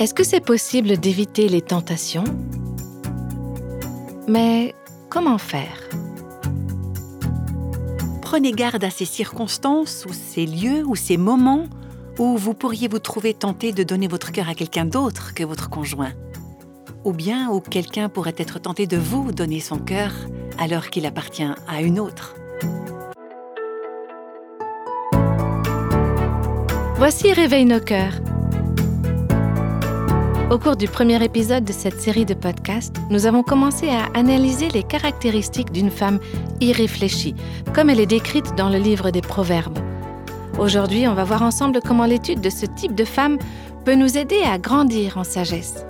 Est-ce que c'est possible d'éviter les tentations? Mais comment faire? Prenez garde à ces circonstances ou ces lieux ou ces moments où vous pourriez vous trouver tenté de donner votre cœur à quelqu'un d'autre que votre conjoint. Ou bien où quelqu'un pourrait être tenté de vous donner son cœur alors qu'il appartient à une autre. Voici Réveille nos cœurs au cours du premier épisode de cette série de podcasts, nous avons commencé à analyser les caractéristiques d'une femme irréfléchie, comme elle est décrite dans le livre des Proverbes. Aujourd'hui, on va voir ensemble comment l'étude de ce type de femme peut nous aider à grandir en sagesse.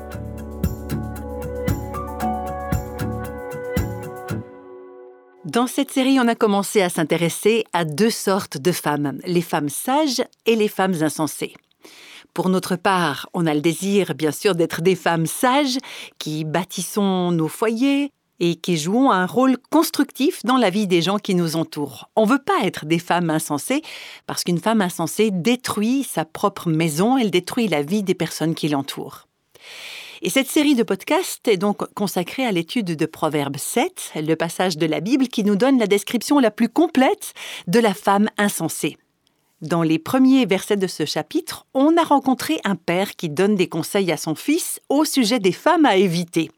Dans cette série, on a commencé à s'intéresser à deux sortes de femmes, les femmes sages et les femmes insensées. Pour notre part, on a le désir, bien sûr, d'être des femmes sages qui bâtissons nos foyers et qui jouons un rôle constructif dans la vie des gens qui nous entourent. On ne veut pas être des femmes insensées parce qu'une femme insensée détruit sa propre maison, elle détruit la vie des personnes qui l'entourent. Et cette série de podcasts est donc consacrée à l'étude de Proverbe 7, le passage de la Bible qui nous donne la description la plus complète de la femme insensée. Dans les premiers versets de ce chapitre, on a rencontré un père qui donne des conseils à son fils au sujet des femmes à éviter.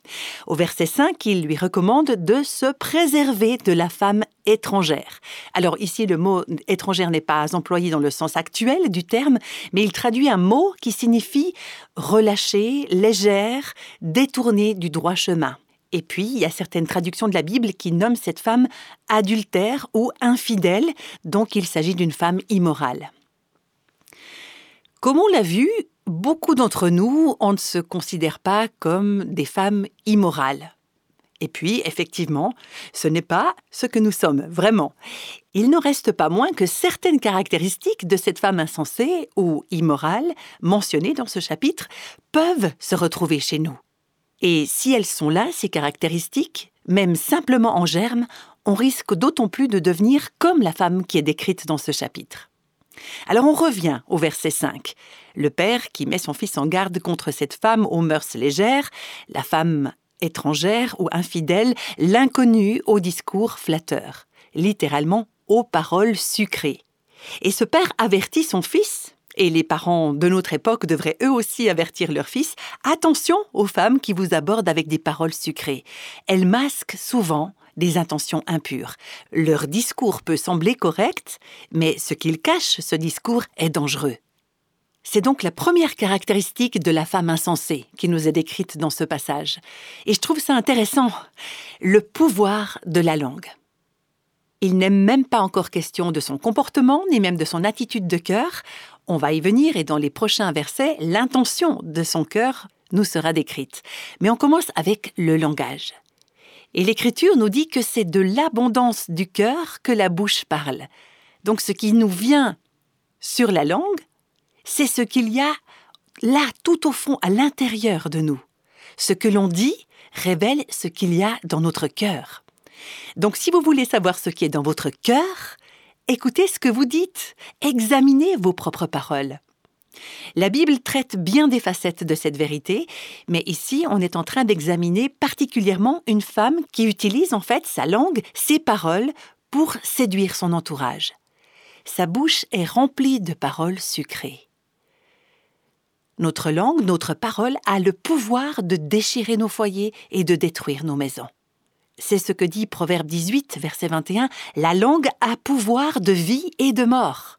Au verset 5, il lui recommande de se préserver de la femme étrangère. Alors ici, le mot étrangère n'est pas employé dans le sens actuel du terme, mais il traduit un mot qui signifie relâcher, légère, détourner du droit chemin. Et puis, il y a certaines traductions de la Bible qui nomment cette femme adultère ou infidèle, donc il s'agit d'une femme immorale. Comme on l'a vu, beaucoup d'entre nous, on ne se considère pas comme des femmes immorales. Et puis, effectivement, ce n'est pas ce que nous sommes, vraiment. Il n'en reste pas moins que certaines caractéristiques de cette femme insensée ou immorale, mentionnées dans ce chapitre, peuvent se retrouver chez nous. Et si elles sont là, ces caractéristiques, même simplement en germe, on risque d'autant plus de devenir comme la femme qui est décrite dans ce chapitre. Alors on revient au verset 5. Le père qui met son fils en garde contre cette femme aux mœurs légères, la femme étrangère ou infidèle, l'inconnu au discours flatteur, littéralement aux paroles sucrées. Et ce père avertit son fils et les parents de notre époque devraient eux aussi avertir leurs fils, attention aux femmes qui vous abordent avec des paroles sucrées. Elles masquent souvent des intentions impures. Leur discours peut sembler correct, mais ce qu'ils cachent, ce discours, est dangereux. C'est donc la première caractéristique de la femme insensée qui nous est décrite dans ce passage. Et je trouve ça intéressant, le pouvoir de la langue. Il n'est même pas encore question de son comportement, ni même de son attitude de cœur. On va y venir et dans les prochains versets, l'intention de son cœur nous sera décrite. Mais on commence avec le langage. Et l'Écriture nous dit que c'est de l'abondance du cœur que la bouche parle. Donc ce qui nous vient sur la langue, c'est ce qu'il y a là tout au fond, à l'intérieur de nous. Ce que l'on dit révèle ce qu'il y a dans notre cœur. Donc si vous voulez savoir ce qui est dans votre cœur, Écoutez ce que vous dites, examinez vos propres paroles. La Bible traite bien des facettes de cette vérité, mais ici on est en train d'examiner particulièrement une femme qui utilise en fait sa langue, ses paroles, pour séduire son entourage. Sa bouche est remplie de paroles sucrées. Notre langue, notre parole a le pouvoir de déchirer nos foyers et de détruire nos maisons. C'est ce que dit Proverbe 18, verset 21, La langue a pouvoir de vie et de mort.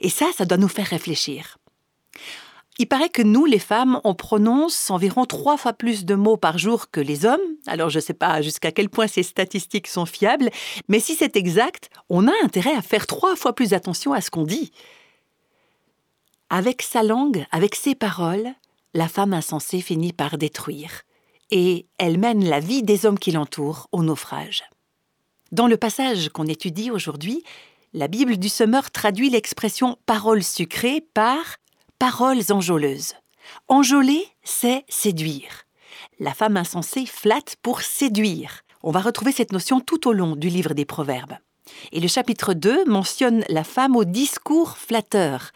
Et ça, ça doit nous faire réfléchir. Il paraît que nous, les femmes, on prononce environ trois fois plus de mots par jour que les hommes. Alors je ne sais pas jusqu'à quel point ces statistiques sont fiables, mais si c'est exact, on a intérêt à faire trois fois plus attention à ce qu'on dit. Avec sa langue, avec ses paroles, la femme insensée finit par détruire et elle mène la vie des hommes qui l'entourent au naufrage. Dans le passage qu'on étudie aujourd'hui, la Bible du Semeur traduit l'expression parole sucrée par paroles enjôleuses. Enjôler, c'est séduire. La femme insensée flatte pour séduire. On va retrouver cette notion tout au long du livre des Proverbes. Et le chapitre 2 mentionne la femme au discours flatteur.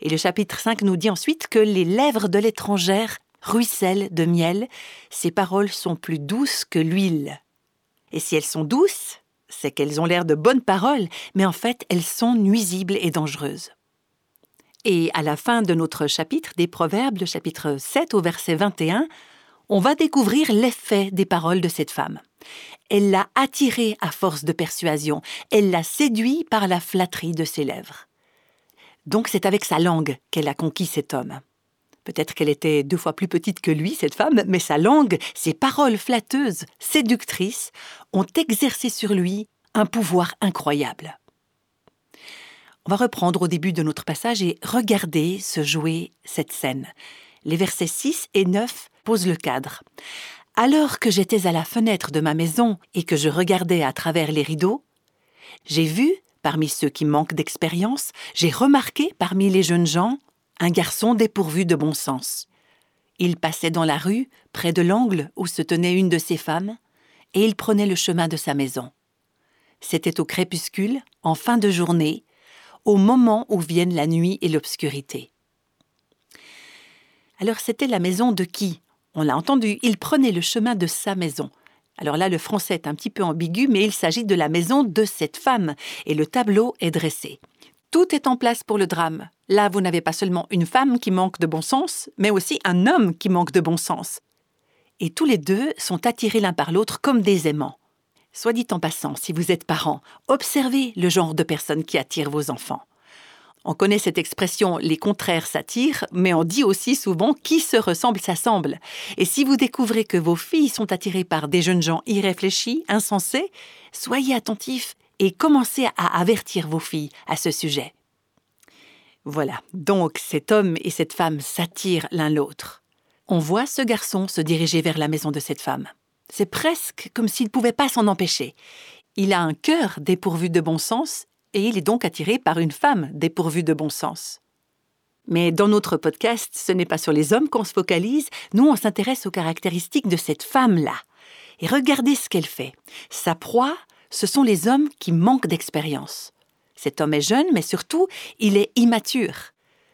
Et le chapitre 5 nous dit ensuite que les lèvres de l'étrangère ruissellent de miel, ces paroles sont plus douces que l'huile. Et si elles sont douces, c'est qu'elles ont l'air de bonnes paroles, mais en fait elles sont nuisibles et dangereuses. Et à la fin de notre chapitre des Proverbes, le chapitre 7 au verset 21, on va découvrir l'effet des paroles de cette femme. Elle l'a attiré à force de persuasion, elle l'a séduit par la flatterie de ses lèvres. Donc c'est avec sa langue qu'elle a conquis cet homme. Peut-être qu'elle était deux fois plus petite que lui, cette femme, mais sa langue, ses paroles flatteuses, séductrices, ont exercé sur lui un pouvoir incroyable. On va reprendre au début de notre passage et regarder se jouer cette scène. Les versets 6 et 9 posent le cadre. Alors que j'étais à la fenêtre de ma maison et que je regardais à travers les rideaux, j'ai vu, parmi ceux qui manquent d'expérience, j'ai remarqué parmi les jeunes gens un garçon dépourvu de bon sens. Il passait dans la rue, près de l'angle où se tenait une de ses femmes, et il prenait le chemin de sa maison. C'était au crépuscule, en fin de journée, au moment où viennent la nuit et l'obscurité. Alors c'était la maison de qui? On l'a entendu, il prenait le chemin de sa maison. Alors là, le français est un petit peu ambigu, mais il s'agit de la maison de cette femme, et le tableau est dressé. Tout est en place pour le drame. Là, vous n'avez pas seulement une femme qui manque de bon sens, mais aussi un homme qui manque de bon sens. Et tous les deux sont attirés l'un par l'autre comme des aimants. Soit dit en passant, si vous êtes parent, observez le genre de personnes qui attirent vos enfants. On connaît cette expression les contraires s'attirent, mais on dit aussi souvent qui se ressemble s'assemble. Et si vous découvrez que vos filles sont attirées par des jeunes gens irréfléchis, insensés, soyez attentifs et commencez à avertir vos filles à ce sujet. Voilà, donc cet homme et cette femme s'attirent l'un l'autre. On voit ce garçon se diriger vers la maison de cette femme. C'est presque comme s'il ne pouvait pas s'en empêcher. Il a un cœur dépourvu de bon sens et il est donc attiré par une femme dépourvue de bon sens. Mais dans notre podcast, ce n'est pas sur les hommes qu'on se focalise, nous on s'intéresse aux caractéristiques de cette femme-là. Et regardez ce qu'elle fait. Sa proie, ce sont les hommes qui manquent d'expérience. Cet homme est jeune, mais surtout, il est immature.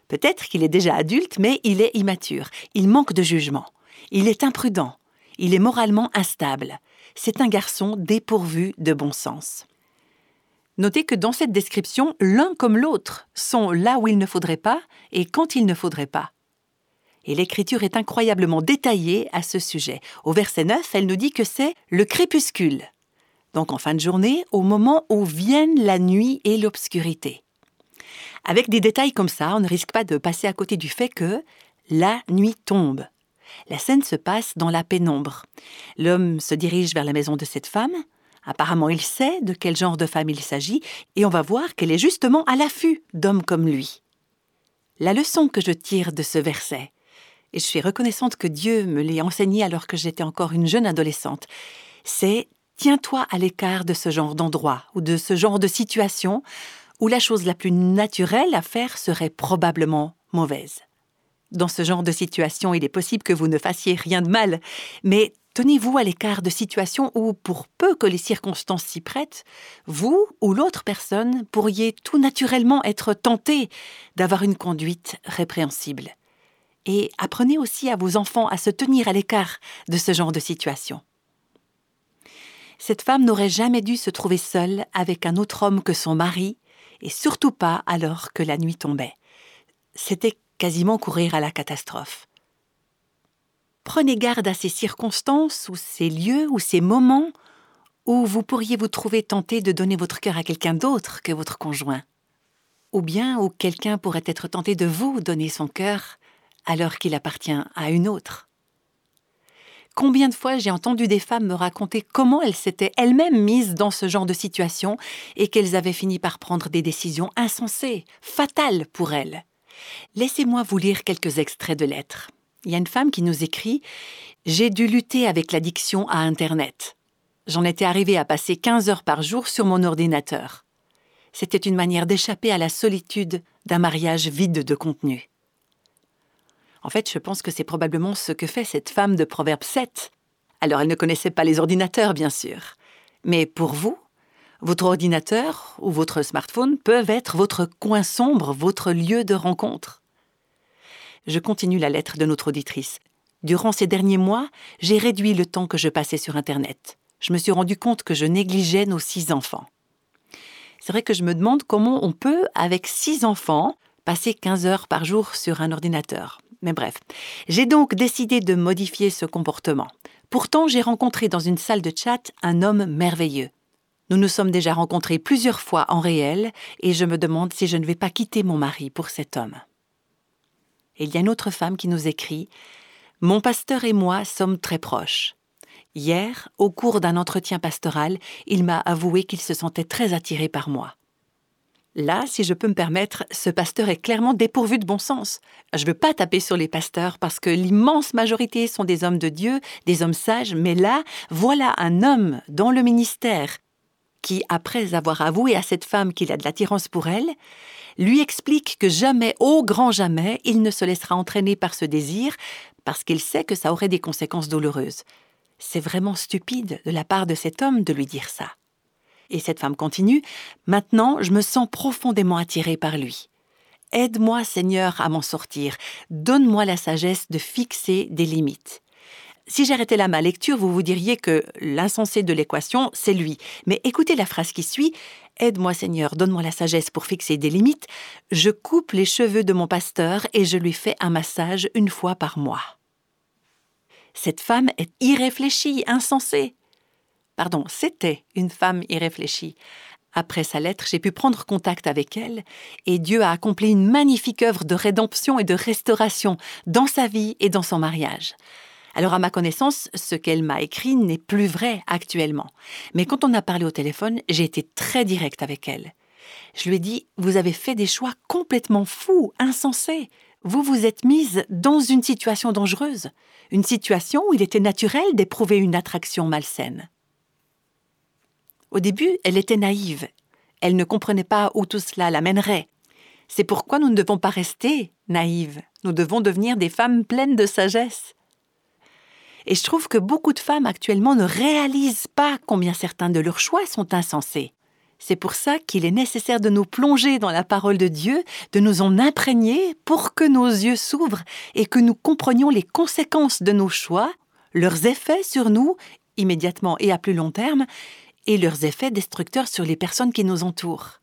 Peut-être qu'il est déjà adulte, mais il est immature. Il manque de jugement. Il est imprudent. Il est moralement instable. C'est un garçon dépourvu de bon sens. Notez que dans cette description, l'un comme l'autre sont là où il ne faudrait pas et quand il ne faudrait pas. Et l'écriture est incroyablement détaillée à ce sujet. Au verset 9, elle nous dit que c'est le crépuscule donc en fin de journée, au moment où viennent la nuit et l'obscurité. Avec des détails comme ça, on ne risque pas de passer à côté du fait que la nuit tombe. La scène se passe dans la pénombre. L'homme se dirige vers la maison de cette femme. Apparemment, il sait de quel genre de femme il s'agit, et on va voir qu'elle est justement à l'affût d'hommes comme lui. La leçon que je tire de ce verset, et je suis reconnaissante que Dieu me l'ait enseigné alors que j'étais encore une jeune adolescente, c'est Tiens-toi à l'écart de ce genre d'endroit ou de ce genre de situation où la chose la plus naturelle à faire serait probablement mauvaise. Dans ce genre de situation, il est possible que vous ne fassiez rien de mal, mais tenez-vous à l'écart de situations où, pour peu que les circonstances s'y prêtent, vous ou l'autre personne pourriez tout naturellement être tenté d'avoir une conduite répréhensible. Et apprenez aussi à vos enfants à se tenir à l'écart de ce genre de situation cette femme n'aurait jamais dû se trouver seule avec un autre homme que son mari, et surtout pas alors que la nuit tombait. C'était quasiment courir à la catastrophe. Prenez garde à ces circonstances ou ces lieux ou ces moments où vous pourriez vous trouver tenté de donner votre cœur à quelqu'un d'autre que votre conjoint, ou bien où quelqu'un pourrait être tenté de vous donner son cœur alors qu'il appartient à une autre. Combien de fois j'ai entendu des femmes me raconter comment elles s'étaient elles-mêmes mises dans ce genre de situation et qu'elles avaient fini par prendre des décisions insensées, fatales pour elles. Laissez-moi vous lire quelques extraits de lettres. Il y a une femme qui nous écrit J'ai dû lutter avec l'addiction à Internet. J'en étais arrivée à passer 15 heures par jour sur mon ordinateur. C'était une manière d'échapper à la solitude d'un mariage vide de contenu. En fait, je pense que c'est probablement ce que fait cette femme de Proverbe 7. Alors, elle ne connaissait pas les ordinateurs, bien sûr. Mais pour vous, votre ordinateur ou votre smartphone peuvent être votre coin sombre, votre lieu de rencontre. Je continue la lettre de notre auditrice. Durant ces derniers mois, j'ai réduit le temps que je passais sur Internet. Je me suis rendu compte que je négligeais nos six enfants. C'est vrai que je me demande comment on peut, avec six enfants, passer 15 heures par jour sur un ordinateur. Mais bref, j'ai donc décidé de modifier ce comportement. Pourtant, j'ai rencontré dans une salle de chat un homme merveilleux. Nous nous sommes déjà rencontrés plusieurs fois en réel et je me demande si je ne vais pas quitter mon mari pour cet homme. Il y a une autre femme qui nous écrit Mon pasteur et moi sommes très proches. Hier, au cours d'un entretien pastoral, il m'a avoué qu'il se sentait très attiré par moi. Là, si je peux me permettre, ce pasteur est clairement dépourvu de bon sens. Je ne veux pas taper sur les pasteurs parce que l'immense majorité sont des hommes de Dieu, des hommes sages, mais là, voilà un homme dans le ministère qui, après avoir avoué à cette femme qu'il a de l'attirance pour elle, lui explique que jamais, au grand jamais, il ne se laissera entraîner par ce désir parce qu'il sait que ça aurait des conséquences douloureuses. C'est vraiment stupide de la part de cet homme de lui dire ça. Et cette femme continue, Maintenant je me sens profondément attirée par lui. Aide-moi Seigneur à m'en sortir, donne-moi la sagesse de fixer des limites. Si j'arrêtais là ma lecture, vous vous diriez que l'insensé de l'équation, c'est lui. Mais écoutez la phrase qui suit, Aide-moi Seigneur, donne-moi la sagesse pour fixer des limites. Je coupe les cheveux de mon pasteur et je lui fais un massage une fois par mois. Cette femme est irréfléchie, insensée. Pardon, c'était une femme irréfléchie. Après sa lettre, j'ai pu prendre contact avec elle et Dieu a accompli une magnifique œuvre de rédemption et de restauration dans sa vie et dans son mariage. Alors à ma connaissance, ce qu'elle m'a écrit n'est plus vrai actuellement. Mais quand on a parlé au téléphone, j'ai été très direct avec elle. Je lui ai dit, vous avez fait des choix complètement fous, insensés. Vous vous êtes mise dans une situation dangereuse, une situation où il était naturel d'éprouver une attraction malsaine. Au début, elle était naïve. Elle ne comprenait pas où tout cela l'amènerait. C'est pourquoi nous ne devons pas rester naïves. Nous devons devenir des femmes pleines de sagesse. Et je trouve que beaucoup de femmes actuellement ne réalisent pas combien certains de leurs choix sont insensés. C'est pour ça qu'il est nécessaire de nous plonger dans la parole de Dieu, de nous en imprégner pour que nos yeux s'ouvrent et que nous comprenions les conséquences de nos choix, leurs effets sur nous, immédiatement et à plus long terme, et leurs effets destructeurs sur les personnes qui nous entourent.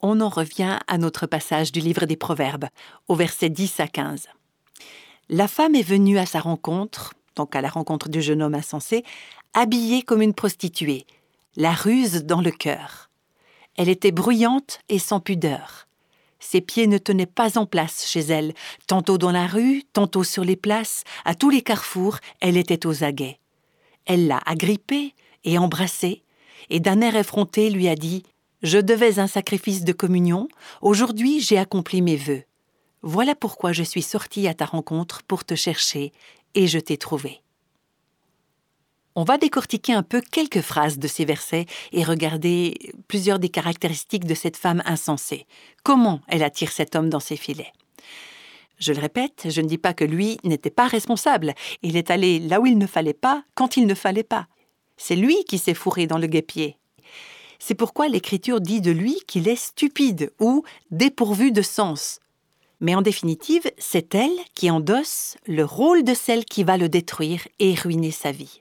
On en revient à notre passage du livre des Proverbes, au verset 10 à 15. La femme est venue à sa rencontre, donc à la rencontre du jeune homme insensé, habillée comme une prostituée, la ruse dans le cœur. Elle était bruyante et sans pudeur. Ses pieds ne tenaient pas en place chez elle, tantôt dans la rue, tantôt sur les places, à tous les carrefours, elle était aux aguets. Elle l'a agrippée, et embrassé, et d'un air effronté lui a dit Je devais un sacrifice de communion, aujourd'hui j'ai accompli mes vœux. Voilà pourquoi je suis sortie à ta rencontre pour te chercher, et je t'ai trouvé. On va décortiquer un peu quelques phrases de ces versets et regarder plusieurs des caractéristiques de cette femme insensée. Comment elle attire cet homme dans ses filets? Je le répète, je ne dis pas que lui n'était pas responsable. Il est allé là où il ne fallait pas, quand il ne fallait pas. C'est lui qui s'est fourré dans le guépier. C'est pourquoi l'Écriture dit de lui qu'il est stupide ou dépourvu de sens. Mais en définitive, c'est elle qui endosse le rôle de celle qui va le détruire et ruiner sa vie.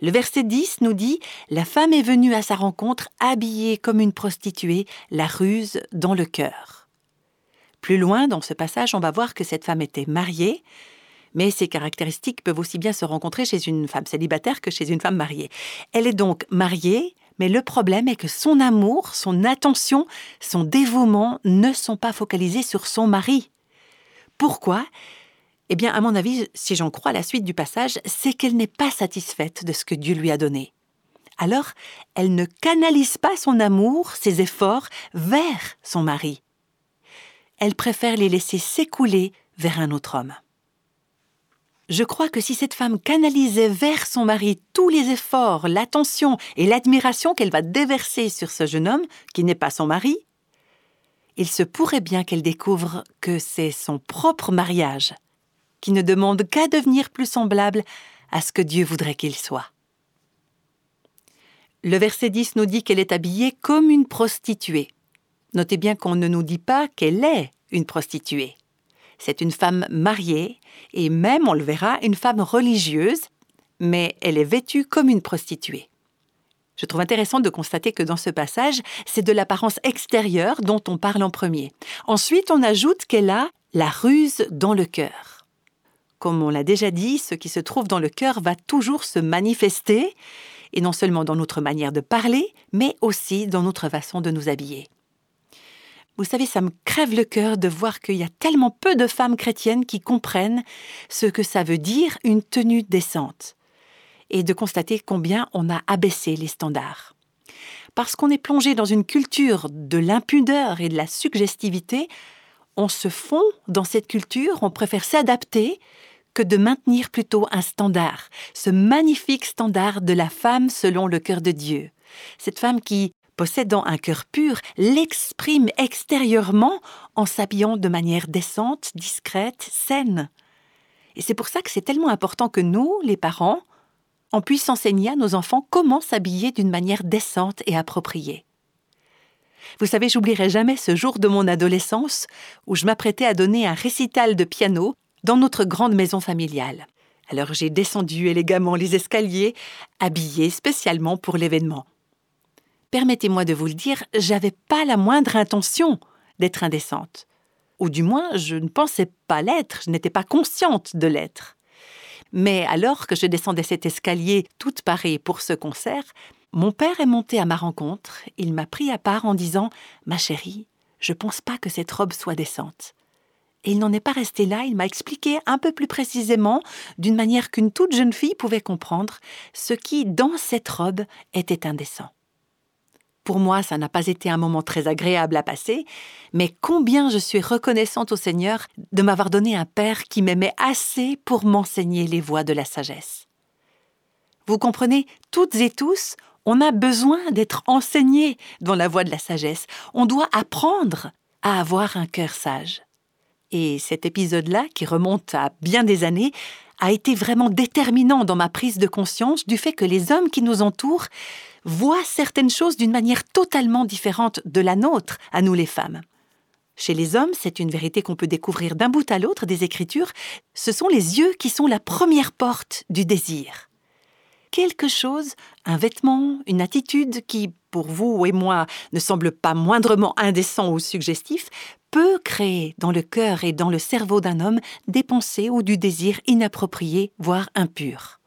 Le verset 10 nous dit La femme est venue à sa rencontre habillée comme une prostituée, la ruse dans le cœur. Plus loin dans ce passage, on va voir que cette femme était mariée, mais ces caractéristiques peuvent aussi bien se rencontrer chez une femme célibataire que chez une femme mariée. Elle est donc mariée, mais le problème est que son amour, son attention, son dévouement ne sont pas focalisés sur son mari. Pourquoi? Eh bien, à mon avis, si j'en crois la suite du passage, c'est qu'elle n'est pas satisfaite de ce que Dieu lui a donné. Alors, elle ne canalise pas son amour, ses efforts, vers son mari. Elle préfère les laisser s'écouler vers un autre homme. Je crois que si cette femme canalisait vers son mari tous les efforts, l'attention et l'admiration qu'elle va déverser sur ce jeune homme, qui n'est pas son mari, il se pourrait bien qu'elle découvre que c'est son propre mariage, qui ne demande qu'à devenir plus semblable à ce que Dieu voudrait qu'il soit. Le verset 10 nous dit qu'elle est habillée comme une prostituée. Notez bien qu'on ne nous dit pas qu'elle est une prostituée. C'est une femme mariée et même, on le verra, une femme religieuse, mais elle est vêtue comme une prostituée. Je trouve intéressant de constater que dans ce passage, c'est de l'apparence extérieure dont on parle en premier. Ensuite, on ajoute qu'elle a la ruse dans le cœur. Comme on l'a déjà dit, ce qui se trouve dans le cœur va toujours se manifester, et non seulement dans notre manière de parler, mais aussi dans notre façon de nous habiller. Vous savez, ça me crève le cœur de voir qu'il y a tellement peu de femmes chrétiennes qui comprennent ce que ça veut dire une tenue décente, et de constater combien on a abaissé les standards. Parce qu'on est plongé dans une culture de l'impudeur et de la suggestivité, on se fond dans cette culture, on préfère s'adapter que de maintenir plutôt un standard, ce magnifique standard de la femme selon le cœur de Dieu. Cette femme qui, possédant un cœur pur, l'exprime extérieurement en s'habillant de manière décente, discrète, saine. Et c'est pour ça que c'est tellement important que nous, les parents, on puisse enseigner à nos enfants comment s'habiller d'une manière décente et appropriée. Vous savez, j'oublierai jamais ce jour de mon adolescence où je m'apprêtais à donner un récital de piano dans notre grande maison familiale. Alors j'ai descendu élégamment les escaliers, habillée spécialement pour l'événement. Permettez-moi de vous le dire, j'avais pas la moindre intention d'être indécente. Ou du moins, je ne pensais pas l'être, je n'étais pas consciente de l'être. Mais alors que je descendais cet escalier toute parée pour ce concert, mon père est monté à ma rencontre, il m'a pris à part en disant Ma chérie, je pense pas que cette robe soit décente. Et il n'en est pas resté là, il m'a expliqué un peu plus précisément, d'une manière qu'une toute jeune fille pouvait comprendre, ce qui, dans cette robe, était indécent. Pour moi, ça n'a pas été un moment très agréable à passer, mais combien je suis reconnaissante au Seigneur de m'avoir donné un Père qui m'aimait assez pour m'enseigner les voies de la sagesse. Vous comprenez, toutes et tous, on a besoin d'être enseigné dans la voie de la sagesse. On doit apprendre à avoir un cœur sage. Et cet épisode-là, qui remonte à bien des années, a été vraiment déterminant dans ma prise de conscience du fait que les hommes qui nous entourent voient certaines choses d'une manière totalement différente de la nôtre, à nous les femmes. Chez les hommes, c'est une vérité qu'on peut découvrir d'un bout à l'autre des Écritures, ce sont les yeux qui sont la première porte du désir quelque chose, un vêtement, une attitude qui, pour vous et moi, ne semble pas moindrement indécent ou suggestif, peut créer dans le cœur et dans le cerveau d'un homme des pensées ou du désir inapproprié, voire impur.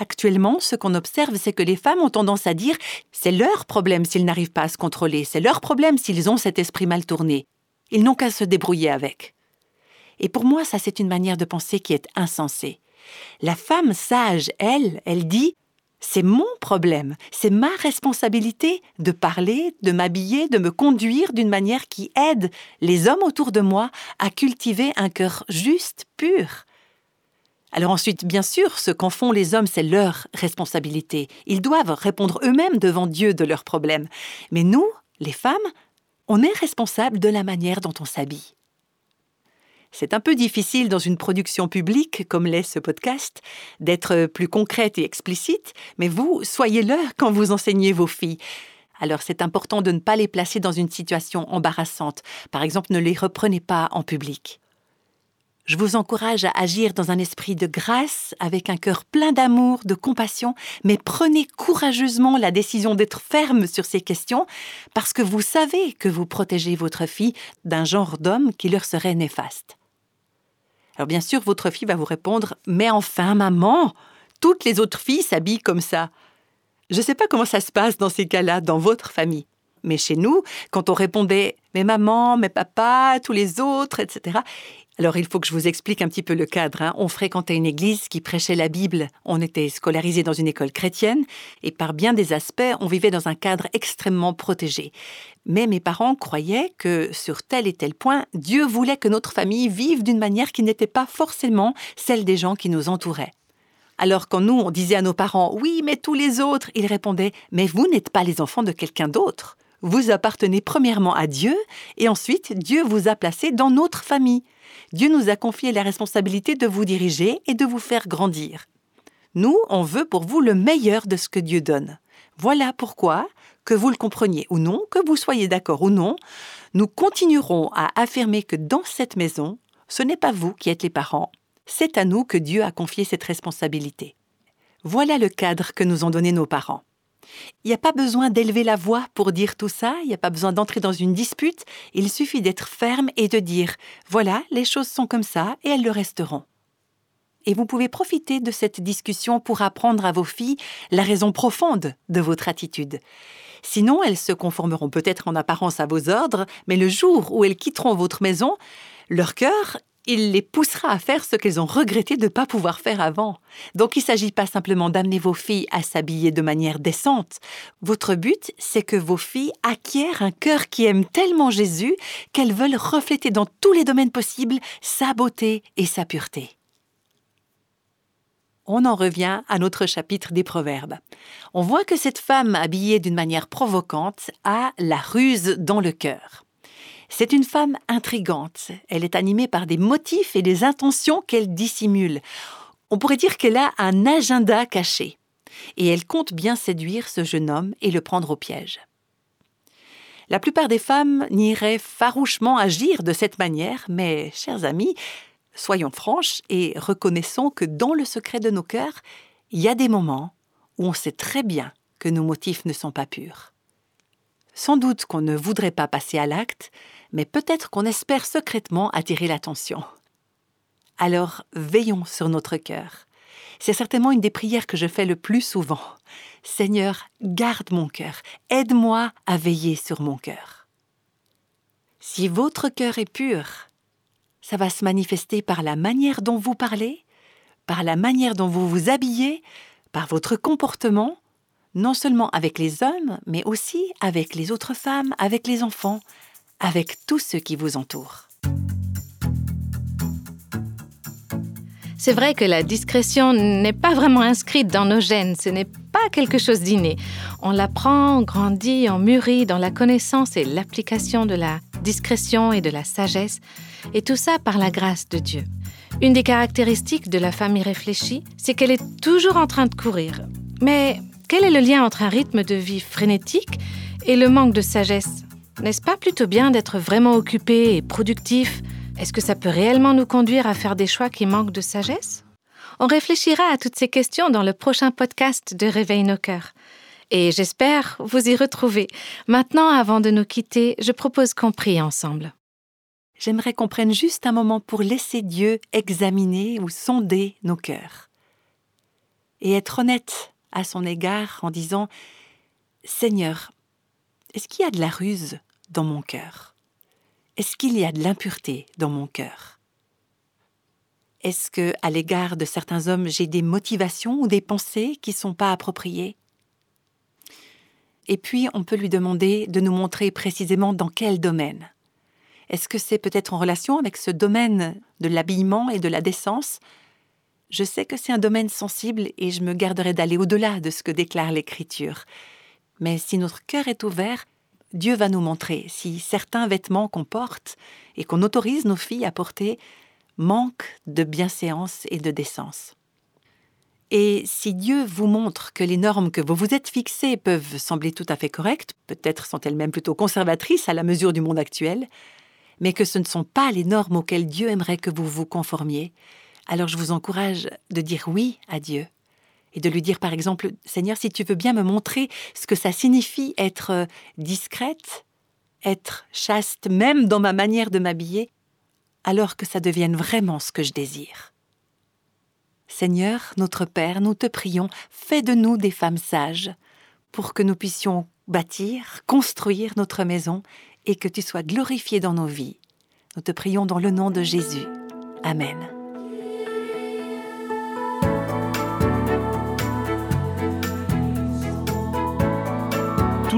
Actuellement, ce qu'on observe, c'est que les femmes ont tendance à dire c'est leur problème s'ils n'arrivent pas à se contrôler, c'est leur problème s'ils ont cet esprit mal tourné. Ils n'ont qu'à se débrouiller avec. Et pour moi, ça, c'est une manière de penser qui est insensée. La femme sage, elle, elle dit c'est mon problème, c'est ma responsabilité de parler, de m'habiller, de me conduire d'une manière qui aide les hommes autour de moi à cultiver un cœur juste, pur. Alors ensuite, bien sûr, ce qu'en font les hommes, c'est leur responsabilité. Ils doivent répondre eux-mêmes devant Dieu de leurs problèmes. Mais nous, les femmes, on est responsable de la manière dont on s'habille. C'est un peu difficile dans une production publique, comme l'est ce podcast, d'être plus concrète et explicite, mais vous, soyez-le quand vous enseignez vos filles. Alors c'est important de ne pas les placer dans une situation embarrassante. Par exemple, ne les reprenez pas en public. Je vous encourage à agir dans un esprit de grâce, avec un cœur plein d'amour, de compassion, mais prenez courageusement la décision d'être ferme sur ces questions, parce que vous savez que vous protégez votre fille d'un genre d'homme qui leur serait néfaste. Alors bien sûr, votre fille va vous répondre Mais enfin, maman, toutes les autres filles s'habillent comme ça. Je ne sais pas comment ça se passe dans ces cas-là, dans votre famille. Mais chez nous, quand on répondait Mais maman, mais papa, tous les autres, etc., alors il faut que je vous explique un petit peu le cadre. Hein. On fréquentait une église qui prêchait la Bible, on était scolarisé dans une école chrétienne, et par bien des aspects, on vivait dans un cadre extrêmement protégé. Mais mes parents croyaient que sur tel et tel point, Dieu voulait que notre famille vive d'une manière qui n'était pas forcément celle des gens qui nous entouraient. Alors quand nous, on disait à nos parents ⁇ Oui, mais tous les autres ⁇ ils répondaient ⁇ Mais vous n'êtes pas les enfants de quelqu'un d'autre. Vous appartenez premièrement à Dieu, et ensuite Dieu vous a placé dans notre famille. Dieu nous a confié la responsabilité de vous diriger et de vous faire grandir. Nous, on veut pour vous le meilleur de ce que Dieu donne. Voilà pourquoi, que vous le compreniez ou non, que vous soyez d'accord ou non, nous continuerons à affirmer que dans cette maison, ce n'est pas vous qui êtes les parents, c'est à nous que Dieu a confié cette responsabilité. Voilà le cadre que nous ont donné nos parents. Il n'y a pas besoin d'élever la voix pour dire tout ça, il n'y a pas besoin d'entrer dans une dispute, il suffit d'être ferme et de dire voilà, les choses sont comme ça et elles le resteront. Et vous pouvez profiter de cette discussion pour apprendre à vos filles la raison profonde de votre attitude. Sinon, elles se conformeront peut-être en apparence à vos ordres, mais le jour où elles quitteront votre maison, leur cœur il les poussera à faire ce qu'elles ont regretté de ne pas pouvoir faire avant. Donc il ne s'agit pas simplement d'amener vos filles à s'habiller de manière décente. Votre but, c'est que vos filles acquièrent un cœur qui aime tellement Jésus qu'elles veulent refléter dans tous les domaines possibles sa beauté et sa pureté. On en revient à notre chapitre des Proverbes. On voit que cette femme habillée d'une manière provocante a la ruse dans le cœur. C'est une femme intrigante. Elle est animée par des motifs et des intentions qu'elle dissimule. On pourrait dire qu'elle a un agenda caché. Et elle compte bien séduire ce jeune homme et le prendre au piège. La plupart des femmes n'iraient farouchement agir de cette manière, mais, chers amis, soyons franches et reconnaissons que dans le secret de nos cœurs, il y a des moments où on sait très bien que nos motifs ne sont pas purs. Sans doute qu'on ne voudrait pas passer à l'acte, mais peut-être qu'on espère secrètement attirer l'attention. Alors veillons sur notre cœur. C'est certainement une des prières que je fais le plus souvent. Seigneur, garde mon cœur, aide-moi à veiller sur mon cœur. Si votre cœur est pur, ça va se manifester par la manière dont vous parlez, par la manière dont vous vous habillez, par votre comportement, non seulement avec les hommes, mais aussi avec les autres femmes, avec les enfants, avec tous ceux qui vous entourent. C'est vrai que la discrétion n'est pas vraiment inscrite dans nos gènes, ce n'est pas quelque chose d'inné. On l'apprend, on grandit, on mûrit dans la connaissance et l'application de la discrétion et de la sagesse, et tout ça par la grâce de Dieu. Une des caractéristiques de la femme irréfléchie, c'est qu'elle est toujours en train de courir. Mais quel est le lien entre un rythme de vie frénétique et le manque de sagesse? N'est-ce pas plutôt bien d'être vraiment occupé et productif? Est-ce que ça peut réellement nous conduire à faire des choix qui manquent de sagesse? On réfléchira à toutes ces questions dans le prochain podcast de Réveil nos cœurs. Et j'espère vous y retrouver. Maintenant, avant de nous quitter, je propose qu'on prie ensemble. J'aimerais qu'on prenne juste un moment pour laisser Dieu examiner ou sonder nos cœurs. Et être honnête à son égard en disant Seigneur, est-ce qu'il y a de la ruse dans mon cœur Est-ce qu'il y a de l'impureté dans mon cœur? Est-ce que, à l'égard de certains hommes, j'ai des motivations ou des pensées qui ne sont pas appropriées? Et puis, on peut lui demander de nous montrer précisément dans quel domaine. Est-ce que c'est peut-être en relation avec ce domaine de l'habillement et de la décence? Je sais que c'est un domaine sensible et je me garderai d'aller au-delà de ce que déclare l'Écriture. Mais si notre cœur est ouvert, Dieu va nous montrer si certains vêtements qu'on porte et qu'on autorise nos filles à porter manquent de bienséance et de décence. Et si Dieu vous montre que les normes que vous vous êtes fixées peuvent sembler tout à fait correctes, peut-être sont-elles même plutôt conservatrices à la mesure du monde actuel, mais que ce ne sont pas les normes auxquelles Dieu aimerait que vous vous conformiez, alors je vous encourage de dire oui à Dieu et de lui dire par exemple, Seigneur, si tu veux bien me montrer ce que ça signifie être euh, discrète, être chaste, même dans ma manière de m'habiller, alors que ça devienne vraiment ce que je désire. Seigneur, notre Père, nous te prions, fais de nous des femmes sages, pour que nous puissions bâtir, construire notre maison, et que tu sois glorifié dans nos vies. Nous te prions dans le nom de Jésus. Amen.